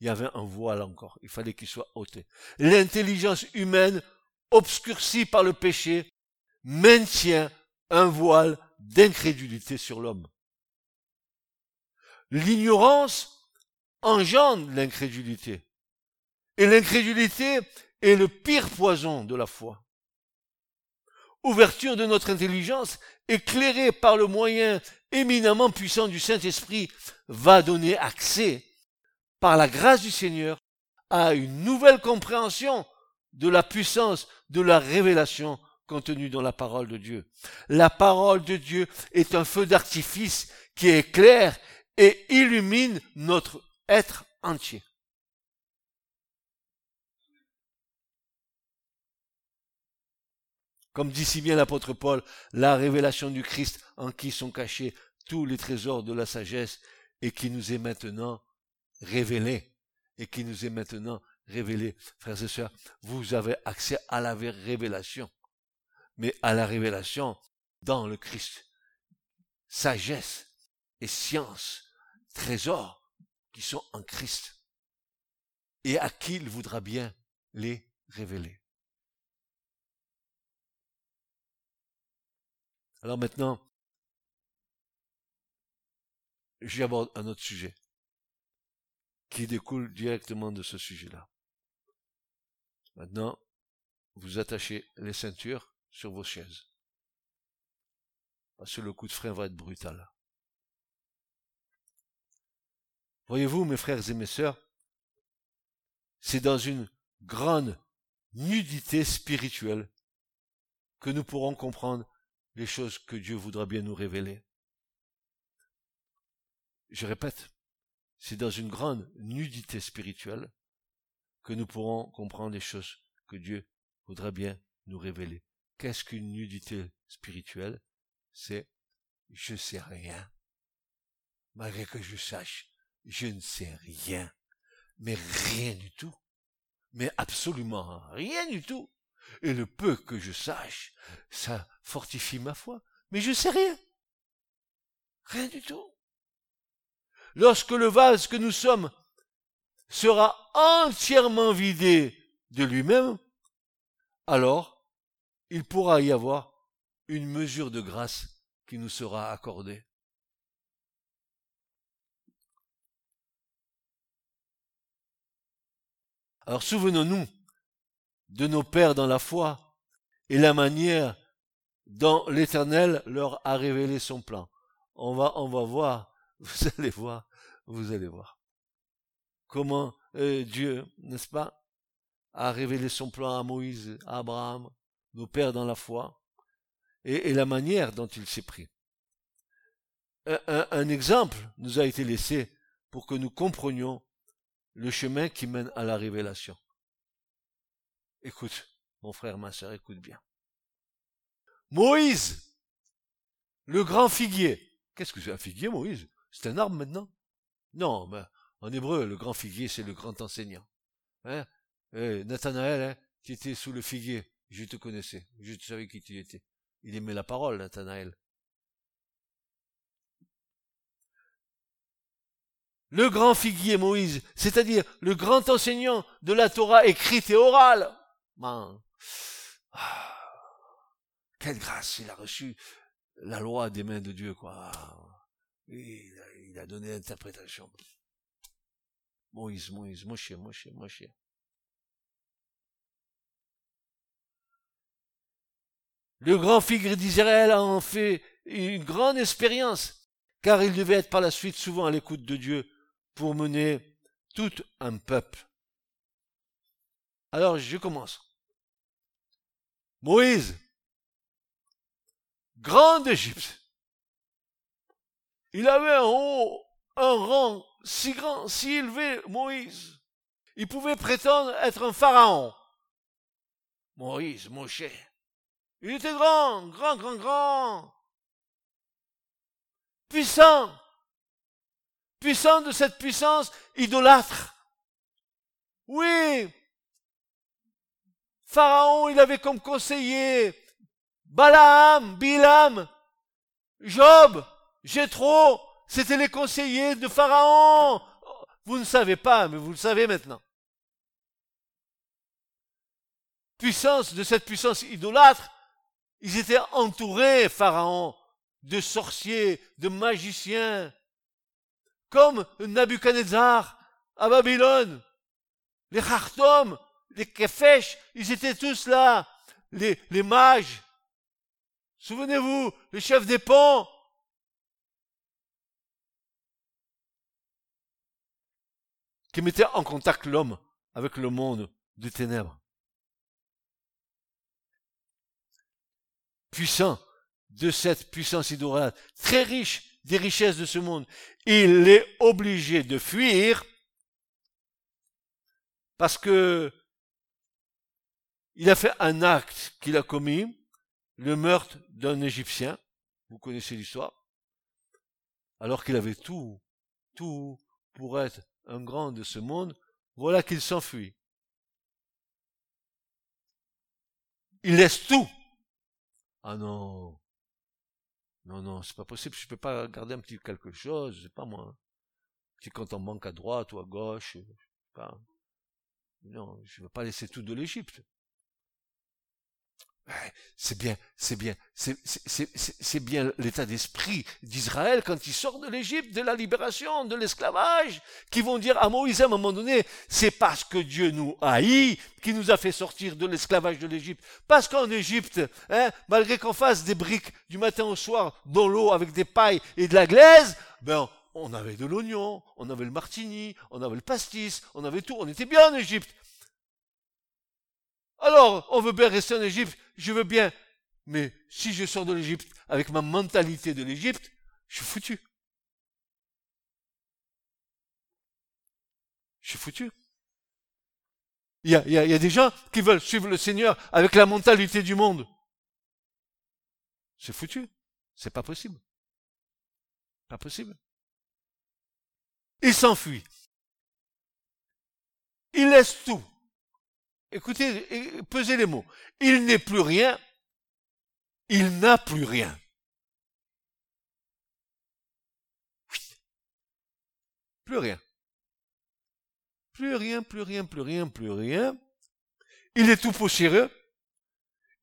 Il y avait un voile encore. Il fallait qu'il soit ôté. L'intelligence humaine obscurci par le péché, maintient un voile d'incrédulité sur l'homme. L'ignorance engendre l'incrédulité. Et l'incrédulité est le pire poison de la foi. Ouverture de notre intelligence, éclairée par le moyen éminemment puissant du Saint-Esprit, va donner accès, par la grâce du Seigneur, à une nouvelle compréhension de la puissance de la révélation contenue dans la parole de Dieu. La parole de Dieu est un feu d'artifice qui éclaire et illumine notre être entier. Comme dit si bien l'apôtre Paul, la révélation du Christ en qui sont cachés tous les trésors de la sagesse et qui nous est maintenant révélée et qui nous est maintenant révélé. Frères et sœurs, vous avez accès à la révélation, mais à la révélation dans le Christ. Sagesse et science, trésors qui sont en Christ et à qui il voudra bien les révéler. Alors maintenant, j'aborde un autre sujet qui découle directement de ce sujet-là. Maintenant, vous attachez les ceintures sur vos chaises. Parce que le coup de frein va être brutal. Voyez-vous, mes frères et mes sœurs, c'est dans une grande nudité spirituelle que nous pourrons comprendre les choses que Dieu voudra bien nous révéler. Je répète, c'est dans une grande nudité spirituelle nous pourrons comprendre les choses que Dieu voudrait bien nous révéler. Qu'est-ce qu'une nudité spirituelle? C'est je sais rien. Malgré que je sache, je ne sais rien. Mais rien du tout. Mais absolument rien du tout. Et le peu que je sache, ça fortifie ma foi. Mais je sais rien. Rien du tout. Lorsque le vase que nous sommes sera entièrement vidé de lui-même, alors il pourra y avoir une mesure de grâce qui nous sera accordée. Alors souvenons-nous de nos pères dans la foi et la manière dont l'Éternel leur a révélé son plan. On va, on va voir, <laughs> vous allez voir, vous allez voir. Comment euh, Dieu, n'est-ce pas, a révélé son plan à Moïse, à Abraham, nos pères dans la foi, et, la manière dont il s'est pris. un exemple nous a été laissé pour que nous comprenions le chemin qui mène à la révélation. Écoute, mon frère, ma soeur, écoute bien. Moïse, le grand figuier. Qu'est-ce que c'est un figuier, Moïse? C'est un arbre maintenant? Non, mais en hébreu, le grand figuier, c'est le grand enseignant. Hein? Eh, Nathanaël, hein, tu étais sous le figuier, je te connaissais, je savais qui tu étais. Il aimait la parole, Nathanaël. le grand figuier Moïse, c'est-à-dire le grand enseignant de la Torah écrite et orale. Man. Ah, quelle grâce, il a reçu la loi des mains de Dieu, quoi. Il a, donné l'interprétation. Moïse, Moïse, Moshe, Moshe, Moshe. Le grand figuier d'Israël a en fait une grande expérience, car il devait être par la suite souvent à l'écoute de Dieu pour mener tout un peuple. Alors je commence. Moïse, grand d'Égypte, il avait un haut, un rang si grand, si élevé, Moïse. Il pouvait prétendre être un pharaon. Moïse, Moshe. Il était grand, grand, grand, grand. Puissant puissant de cette puissance idolâtre. Oui, Pharaon, il avait comme conseiller Balaam, Bilam, Job, Jétro, c'était les conseillers de Pharaon. Vous ne savez pas, mais vous le savez maintenant. Puissance de cette puissance idolâtre, ils étaient entourés, Pharaon, de sorciers, de magiciens, comme Nabuchodonosor à Babylone. Les Khartoum, les Kefesh, ils étaient tous là. Les, les mages. Souvenez-vous, les chefs des ponts. Qui mettaient en contact l'homme avec le monde des ténèbres. Puissant de cette puissance idolâtre, très riche, des richesses de ce monde, il est obligé de fuir parce que il a fait un acte qu'il a commis, le meurtre d'un Égyptien. Vous connaissez l'histoire. Alors qu'il avait tout, tout pour être un grand de ce monde, voilà qu'il s'enfuit. Il laisse tout. Ah non, non, non, c'est pas possible. Je peux pas garder un petit quelque chose, c'est pas moi. Petit compte en banque à droite ou à gauche. Pas. Non, je veux pas laisser tout de l'Égypte. C'est bien, c'est bien, c'est bien l'état d'esprit d'Israël quand il sort de l'Égypte, de la libération, de l'esclavage, qui vont dire à Moïse à un moment donné, c'est parce que Dieu nous haït qui nous a fait sortir de l'esclavage de l'Égypte. Parce qu'en Égypte, hein, malgré qu'on fasse des briques du matin au soir dans l'eau avec des pailles et de la glaise, ben on avait de l'oignon, on avait le martini, on avait le pastis, on avait tout, on était bien en Égypte. Alors, on veut bien rester en Égypte, je veux bien. Mais si je sors de l'Égypte avec ma mentalité de l'Égypte, je suis foutu. Je suis foutu. Il y a, des gens qui veulent suivre le Seigneur avec la mentalité du monde. C'est foutu. C'est pas possible. Pas possible. Il s'enfuit. Il laisse tout. Écoutez, pesez les mots. Il n'est plus rien. Il n'a plus rien. Plus rien. Plus rien, plus rien, plus rien, plus rien. Il est tout poussiéreux.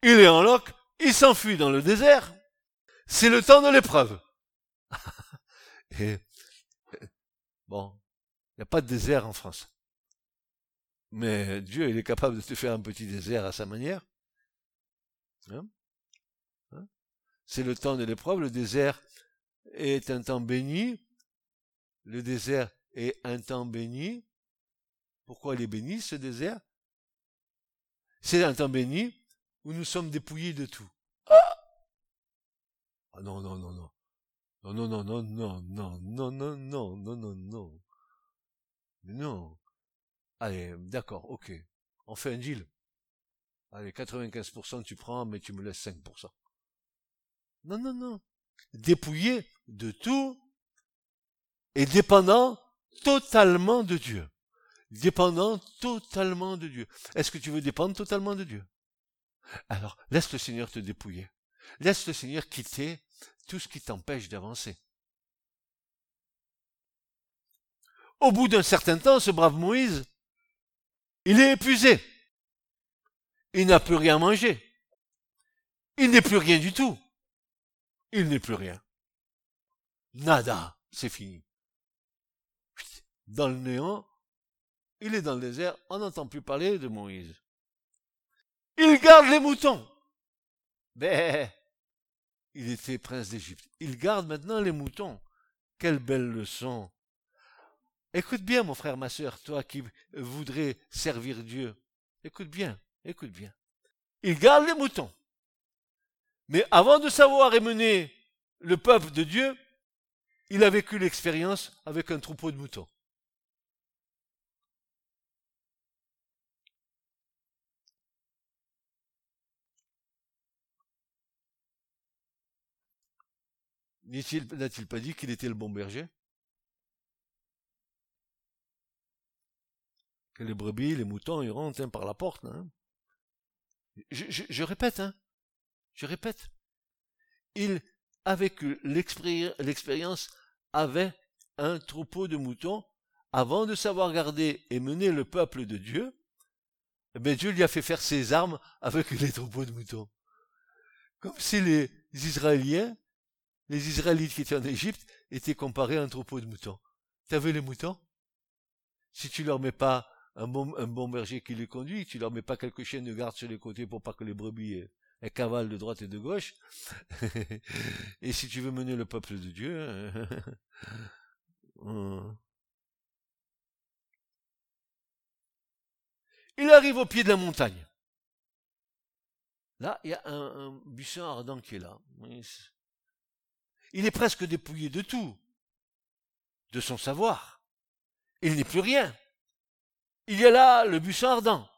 Il est en loc. Il s'enfuit dans le désert. C'est le temps de l'épreuve. <laughs> bon, il n'y a pas de désert en France. Mais Dieu, il est capable de te faire un petit désert à sa manière. Hein? Hein? C'est le temps de l'épreuve. Le désert est un temps béni. Le désert est un temps béni. Pourquoi il est béni, ce désert? C'est un temps béni où nous sommes dépouillés de tout. Ah non, non, non, non. Non, non, non, non, non, non, non, non, non, non, non, non. Non. Allez, d'accord, ok. On fait un deal. Allez, 95% tu prends, mais tu me laisses 5%. Non, non, non. Dépouillé de tout et dépendant totalement de Dieu. Dépendant totalement de Dieu. Est-ce que tu veux dépendre totalement de Dieu? Alors, laisse le Seigneur te dépouiller. Laisse le Seigneur quitter tout ce qui t'empêche d'avancer. Au bout d'un certain temps, ce brave Moïse, il est épuisé. Il n'a plus rien à manger. Il n'est plus rien du tout. Il n'est plus rien. Nada, c'est fini. Dans le néant, il est dans le désert, on n'entend plus parler de Moïse. Il garde les moutons. Ben, il était prince d'Égypte. Il garde maintenant les moutons. Quelle belle leçon. Écoute bien, mon frère, ma sœur, toi qui voudrais servir Dieu. Écoute bien, écoute bien. Il garde les moutons. Mais avant de savoir émener le peuple de Dieu, il a vécu l'expérience avec un troupeau de moutons. N'a-t-il pas dit qu'il était le bon berger? Que les brebis, les moutons, ils rentrent hein, par la porte. Hein. Je, répète, hein. Je répète. Il, avec l'expérience, avait un troupeau de moutons avant de savoir garder et mener le peuple de Dieu. Eh Dieu lui a fait faire ses armes avec les troupeaux de moutons. Comme si les Israéliens les Israélites qui étaient en Égypte étaient comparés à un troupeau de moutons. Vu les moutons? Si tu leur mets pas un bon, un bon berger qui les conduit, tu leur mets pas quelques chiens de garde sur les côtés pour pas que les brebis elles cavalent de droite et de gauche. <laughs> et si tu veux mener le peuple de Dieu, hein. <laughs> il arrive au pied de la montagne. Là, il y a un, un buisson ardent qui est là. Il est presque dépouillé de tout, de son savoir. Il n'est plus rien. Il y a là le buisson ardent.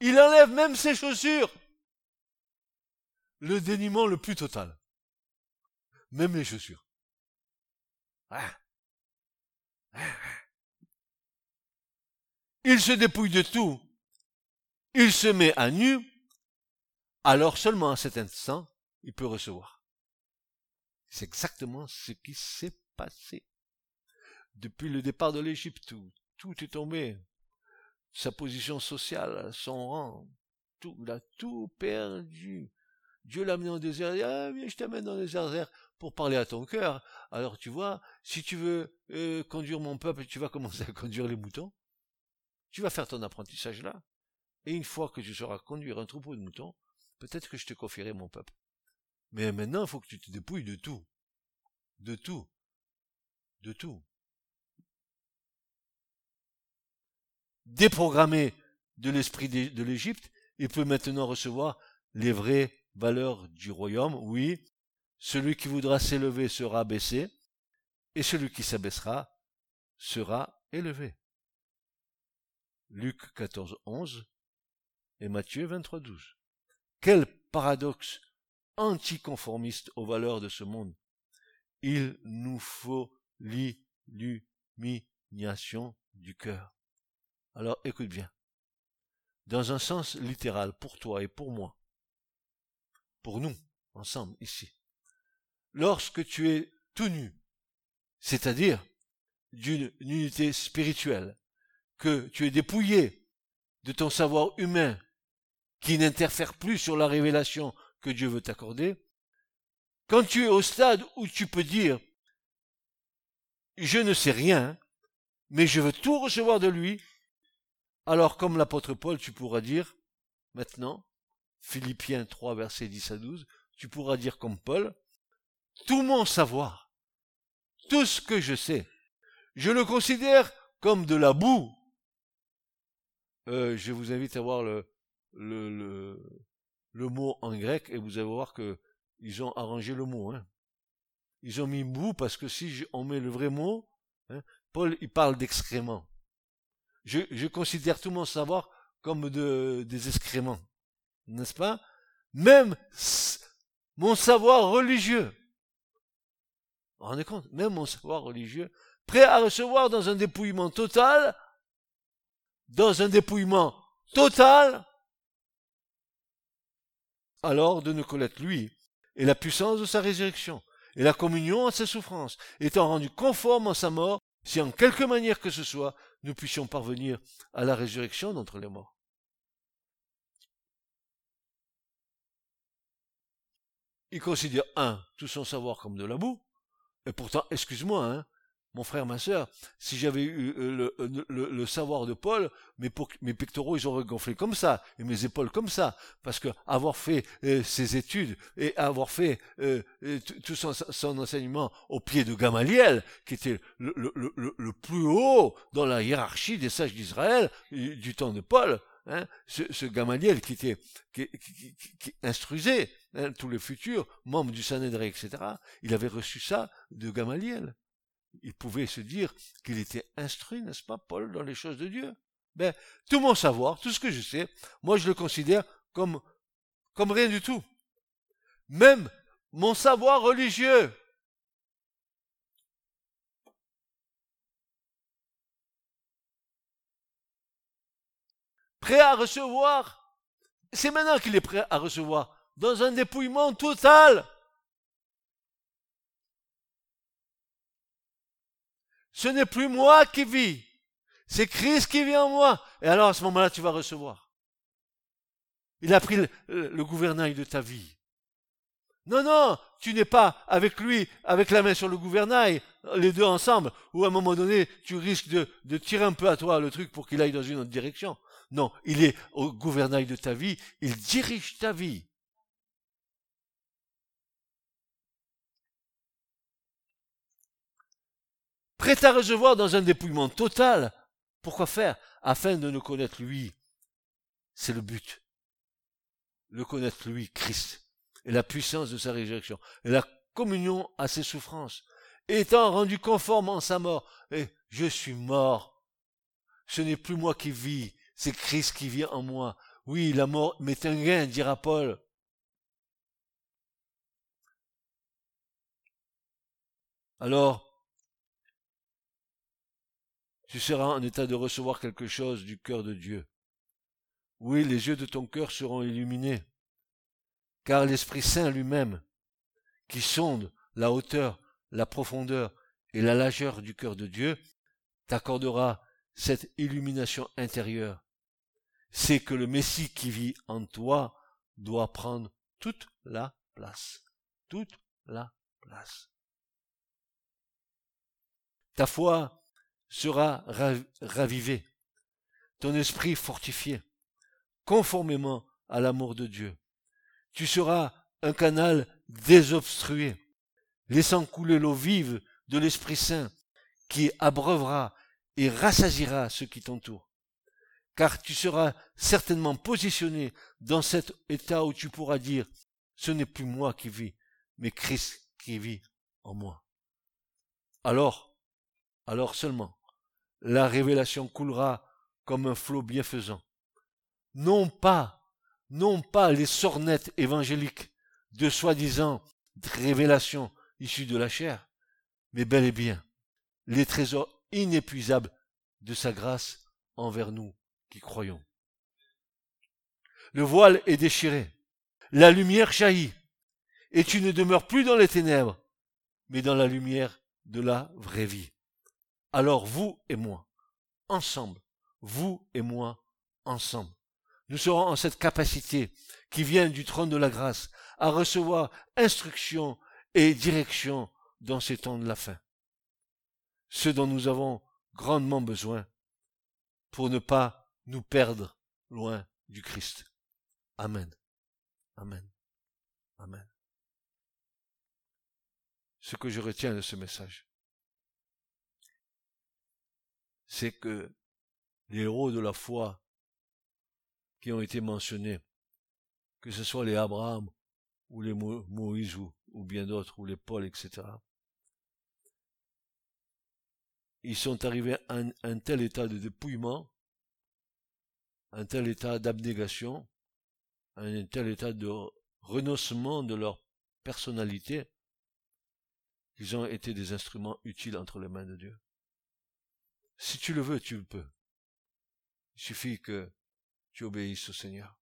Il enlève même ses chaussures. Le dénuement le plus total. Même les chaussures. Ah. Ah. Il se dépouille de tout. Il se met à nu. Alors seulement à cet instant, il peut recevoir. C'est exactement ce qui s'est passé. Depuis le départ de l'Égypte, tout, tout est tombé. Sa position sociale, son rang, tout, il a tout perdu. Dieu l'a amené au désert, ah, viens, je t'amène dans le désert pour parler à ton cœur. Alors tu vois, si tu veux euh, conduire mon peuple, tu vas commencer à conduire les moutons. Tu vas faire ton apprentissage là. Et une fois que tu sauras conduire un troupeau de moutons, peut-être que je te confierai mon peuple. Mais maintenant, il faut que tu te dépouilles de tout. De tout. De tout. Déprogrammé de l'esprit de l'Égypte, il peut maintenant recevoir les vraies valeurs du royaume. Oui, celui qui voudra s'élever sera baissé, et celui qui s'abaissera sera élevé. Luc 14, 11 et Matthieu 23, 12. Quel paradoxe anticonformiste aux valeurs de ce monde. Il nous faut l'illumination du cœur. Alors écoute bien. Dans un sens littéral, pour toi et pour moi, pour nous, ensemble, ici, lorsque tu es tout nu, c'est-à-dire d'une unité spirituelle, que tu es dépouillé de ton savoir humain qui n'interfère plus sur la révélation que Dieu veut t'accorder, quand tu es au stade où tu peux dire je ne sais rien, mais je veux tout recevoir de lui, alors comme l'apôtre Paul, tu pourras dire maintenant, Philippiens 3, versets 10 à 12, tu pourras dire comme Paul, tout mon savoir, tout ce que je sais, je le considère comme de la boue. Euh, je vous invite à voir le, le, le, mot en grec et vous allez voir que ils ont arrangé le mot. Hein. Ils ont mis boue parce que si on met le vrai mot, hein, Paul il parle d'excréments. Je, considère tout mon savoir comme de, des excréments, n'est-ce pas? Même mon savoir religieux. Vous vous rendez compte? Même mon savoir religieux, prêt à recevoir dans un dépouillement total, dans un dépouillement total, alors de ne connaître lui et la puissance de sa résurrection et la communion à ses souffrances, étant rendu conforme à sa mort, si en quelque manière que ce soit, nous puissions parvenir à la résurrection d'entre les morts. Il considère, un, tout son savoir comme de la boue, et pourtant, excuse-moi, hein, mon frère, ma sœur, si j'avais eu euh, euh, le, savoir de Paul, mes, pectoraux, ils auraient gonflé comme ça, et mes épaules comme ça, parce que avoir fait euh, ses études et avoir fait tout son, enseignement au pied de Gamaliel, qui était le, plus haut dans la hiérarchie des sages d'Israël du temps de Paul, hein, ce, Gamaliel qui était qui, instruisait hein, tous les futurs membres du Sanhédrin, etc. Il avait reçu ça de Gamaliel il pouvait se dire qu'il était instruit, n'est-ce pas, Paul, dans les choses de Dieu. Ben, tout mon savoir, tout ce que je sais, moi je le considère comme, comme rien du tout. Même mon savoir religieux. Prêt à recevoir. C'est maintenant qu'il est prêt à recevoir. Dans un dépouillement total. Ce n'est plus moi qui vis. C'est Christ qui vit en moi. Et alors à ce moment-là, tu vas recevoir. Il a pris le, gouvernail de ta vie. Non, non, tu n'es pas avec lui, avec la main sur le gouvernail, les deux ensemble, ou à un moment donné, tu risques de, de tirer un peu à toi le truc pour qu'il aille dans une autre direction. Non, il est au gouvernail de ta vie, il dirige ta vie. Prêt à recevoir dans un dépouillement total. Pourquoi faire Afin de nous connaître lui? C'est le but. Le connaître lui, Christ, et la puissance de sa résurrection, et la communion à ses souffrances, étant rendu conforme en sa mort. Et je suis mort. Ce n'est plus moi qui vis, c'est Christ qui vit en moi. Oui, la mort m'est un dira Paul. Alors, tu seras en état de recevoir quelque chose du cœur de Dieu. Oui, les yeux de ton cœur seront illuminés, car l'Esprit Saint lui-même, qui sonde la hauteur, la profondeur et la largeur du cœur de Dieu, t'accordera cette illumination intérieure. C'est que le Messie qui vit en toi doit prendre toute la place. Toute la place. Ta foi sera ravivé, ton esprit fortifié, conformément à l'amour de Dieu. Tu seras un canal désobstrué, laissant couler l'eau vive de l'Esprit Saint, qui abreuvera et rassasira ceux qui t'entourent. Car tu seras certainement positionné dans cet état où tu pourras dire, ce n'est plus moi qui vis, mais Christ qui vit en moi. Alors, alors seulement, la révélation coulera comme un flot bienfaisant. Non pas, non pas les sornettes évangéliques de soi-disant révélations issues de la chair, mais bel et bien les trésors inépuisables de sa grâce envers nous qui croyons. Le voile est déchiré, la lumière jaillit, et tu ne demeures plus dans les ténèbres, mais dans la lumière de la vraie vie. Alors vous et moi, ensemble, vous et moi, ensemble, nous serons en cette capacité qui vient du trône de la grâce à recevoir instruction et direction dans ces temps de la fin. Ce dont nous avons grandement besoin pour ne pas nous perdre loin du Christ. Amen. Amen. Amen. Ce que je retiens de ce message, c'est que les héros de la foi qui ont été mentionnés, que ce soit les Abraham ou les Moïse ou, bien d'autres, ou les Paul, etc., ils sont arrivés à un, tel état de dépouillement, un tel état d'abnégation, un tel état de renoncement de leur personnalité, qu'ils ont été des instruments utiles entre les mains de Dieu. Si tu le veux, tu le peux. Il suffit que tu obéisses au Seigneur,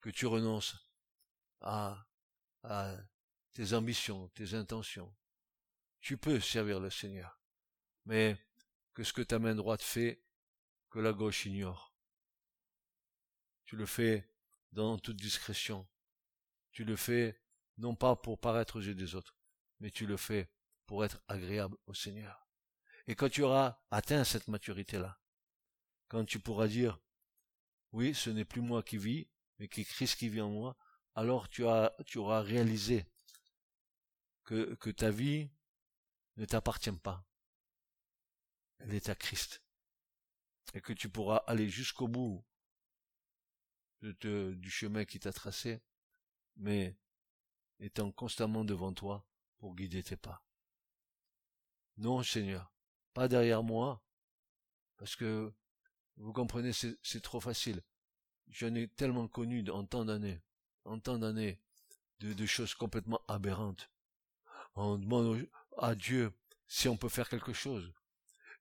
que tu renonces à, à tes ambitions, tes intentions. Tu peux servir le Seigneur, mais que ce que ta main droite fait, que la gauche ignore. Tu le fais dans toute discrétion. Tu le fais non pas pour paraître aux yeux des autres, mais tu le fais pour être agréable au Seigneur. Et quand tu auras atteint cette maturité-là, quand tu pourras dire, oui, ce n'est plus moi qui vis, mais qui Christ qui vit en moi, alors tu, as, tu auras réalisé que, ta vie ne t'appartient pas. Elle est à Christ. Et que tu pourras aller jusqu'au bout du chemin qui t'a tracé, mais étant constamment devant toi pour guider tes pas. Non, Seigneur, pas derrière moi, parce que, vous comprenez, c'est trop facile. J'en ai tellement connu en tant d'années, en tant d'années, de, choses complètement aberrantes. On demande à Dieu si on peut faire quelque chose.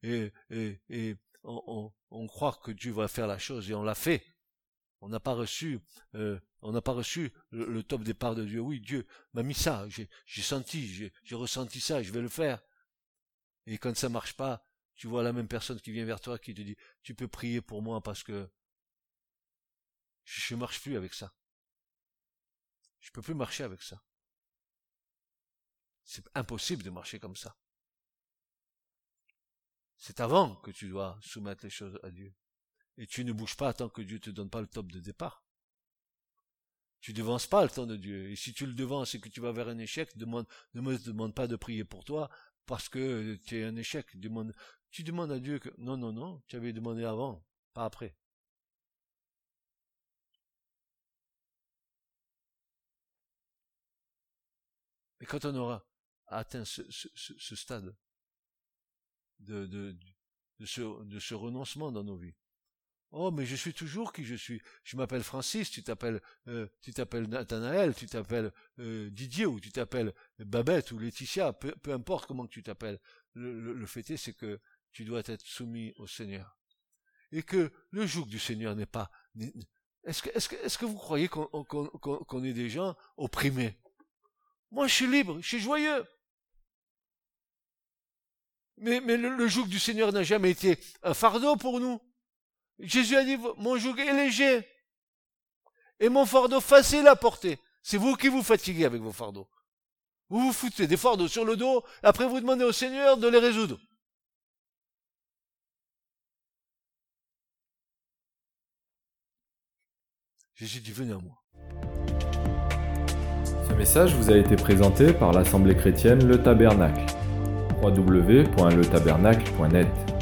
Et, on, croit que Dieu va faire la chose et on l'a fait. On n'a pas reçu, euh, on n'a pas reçu le, top départ de Dieu. Oui, Dieu m'a mis ça, j'ai senti, j'ai ressenti ça, je vais le faire. Et quand ça marche pas, tu vois la même personne qui vient vers toi qui te dit, tu peux prier pour moi parce que je, ne marche plus avec ça. Je peux plus marcher avec ça. C'est impossible de marcher comme ça. C'est avant que tu dois soumettre les choses à Dieu. Et tu ne bouges pas tant que Dieu te donne pas le top de départ. Tu devances pas le temps de Dieu. Et si tu le devances et que tu vas vers un échec, demande, ne me demande pas de prier pour toi parce que tu es un échec. Tu demandes à Dieu que, non, non, non, tu avais demandé avant, pas après. Mais quand on aura atteint ce, stade de ce renoncement dans nos vies, Oh, mais je suis toujours qui je suis. Je m'appelle Francis, tu t'appelles, euh, tu t'appelles Nathanaël, tu t'appelles euh, Didier ou tu t'appelles Babette ou Laetitia, peu, importe comment tu t'appelles. Le, fait est, c'est que tu dois être soumis au Seigneur. Et que le joug du Seigneur n'est pas... Est-ce que, est-ce que, est-ce que vous croyez qu'on, qu'on, est des gens opprimés? Moi, je suis libre, je suis joyeux. Mais, mais le, le joug du Seigneur n'a jamais été un fardeau pour nous. Jésus a dit, mon joug est léger et mon fardeau facile à porter. C'est vous qui vous fatiguez avec vos fardeaux. Vous vous foutez des fardeaux sur le dos, après vous demandez au Seigneur de les résoudre. Jésus dit, venez à moi. Ce message vous a été présenté par l'Assemblée chrétienne Le Tabernacle. www.letabernacle.net